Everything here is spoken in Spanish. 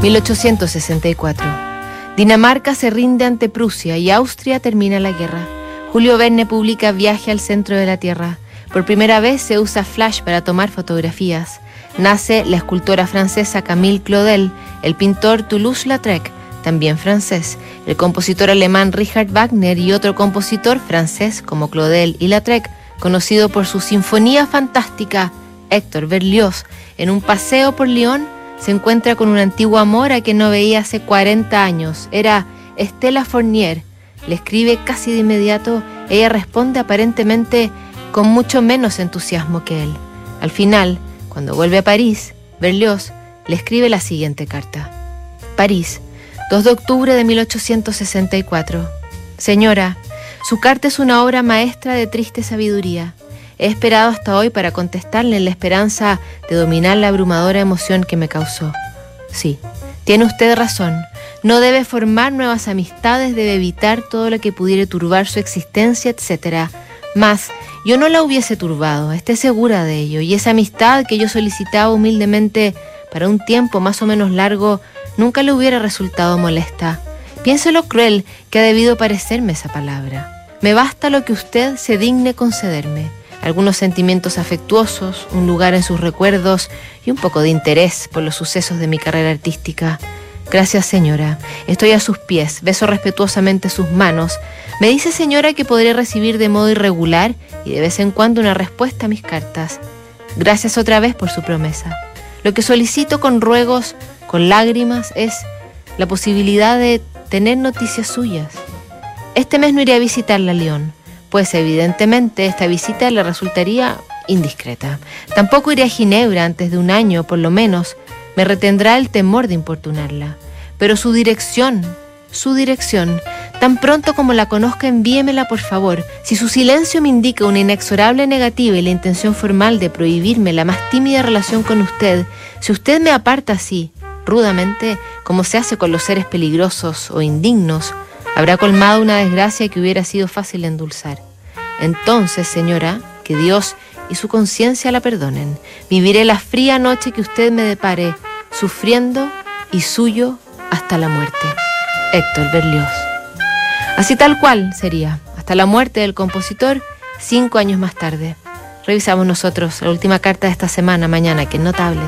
1864. Dinamarca se rinde ante Prusia y Austria termina la guerra. Julio Verne publica Viaje al centro de la Tierra. Por primera vez se usa flash para tomar fotografías. Nace la escultora francesa Camille Claudel, el pintor Toulouse-Lautrec, también francés, el compositor alemán Richard Wagner y otro compositor francés como Claudel y Lautrec, conocido por su sinfonía fantástica, Héctor Berlioz, en un paseo por Lyon, se encuentra con un antiguo amor a que no veía hace 40 años. Era Estela Fournier. Le escribe casi de inmediato. Ella responde aparentemente con mucho menos entusiasmo que él. Al final, cuando vuelve a París, Berlioz le escribe la siguiente carta. París, 2 de octubre de 1864. Señora, su carta es una obra maestra de triste sabiduría. He esperado hasta hoy para contestarle en la esperanza de dominar la abrumadora emoción que me causó. Sí, tiene usted razón. No debe formar nuevas amistades, debe evitar todo lo que pudiera turbar su existencia, etc. Mas, yo no la hubiese turbado, esté segura de ello, y esa amistad que yo solicitaba humildemente para un tiempo más o menos largo nunca le hubiera resultado molesta. Piense lo cruel que ha debido parecerme esa palabra. Me basta lo que usted se digne concederme algunos sentimientos afectuosos, un lugar en sus recuerdos y un poco de interés por los sucesos de mi carrera artística. Gracias señora, estoy a sus pies, beso respetuosamente sus manos. Me dice señora que podré recibir de modo irregular y de vez en cuando una respuesta a mis cartas. Gracias otra vez por su promesa. Lo que solicito con ruegos, con lágrimas, es la posibilidad de tener noticias suyas. Este mes no iré a visitarla, León pues evidentemente esta visita le resultaría indiscreta. Tampoco iré a Ginebra antes de un año, por lo menos. Me retendrá el temor de importunarla. Pero su dirección, su dirección, tan pronto como la conozca, envíemela por favor. Si su silencio me indica una inexorable negativa y la intención formal de prohibirme la más tímida relación con usted, si usted me aparta así, rudamente, como se hace con los seres peligrosos o indignos, habrá colmado una desgracia que hubiera sido fácil endulzar. Entonces, señora, que Dios y su conciencia la perdonen. Viviré la fría noche que usted me depare, sufriendo y suyo hasta la muerte. Héctor Berlioz. Así tal cual sería, hasta la muerte del compositor, cinco años más tarde. Revisamos nosotros la última carta de esta semana, mañana, que es notable.